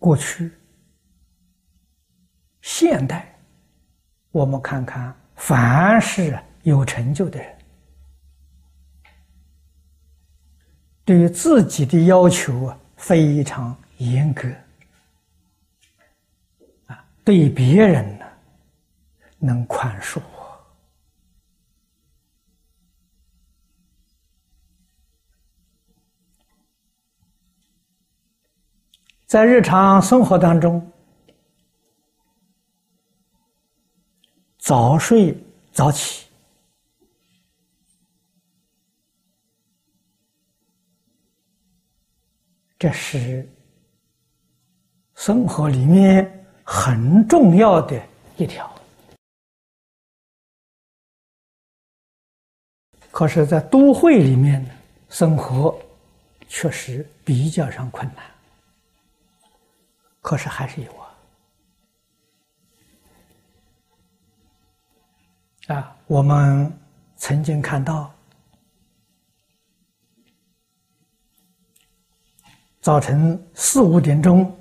过去、现代，我们看看，凡是有成就的人，对于自己的要求啊非常严格，啊，对别人呢能宽恕。在日常生活当中，早睡早起，这是生活里面很重要的一条。可是，在都会里面呢，生活确实比较上困难。可是还是有啊！啊，我们曾经看到早晨四五点钟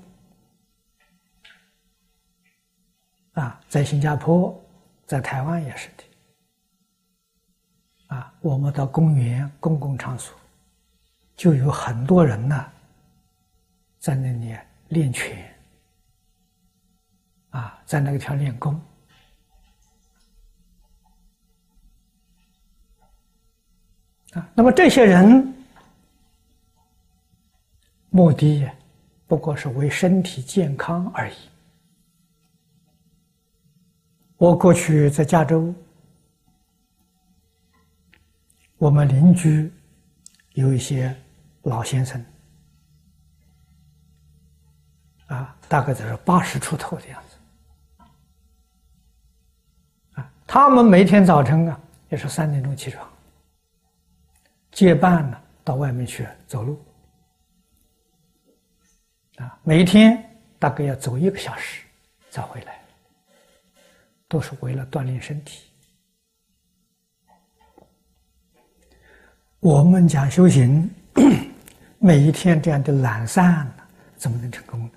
啊，在新加坡，在台湾也是的啊，我们到公园、公共场所，就有很多人呢，在那里。练拳啊，在那个条练功啊，那么这些人目的不过是为身体健康而已。我过去在加州，我们邻居有一些老先生。啊，大概就是八十出头的样子。啊，他们每天早晨啊，也是三点钟起床，结伴呢到外面去走路。啊，每一天大概要走一个小时再回来，都是为了锻炼身体。我们讲修行，每一天这样的懒散，怎么能成功呢？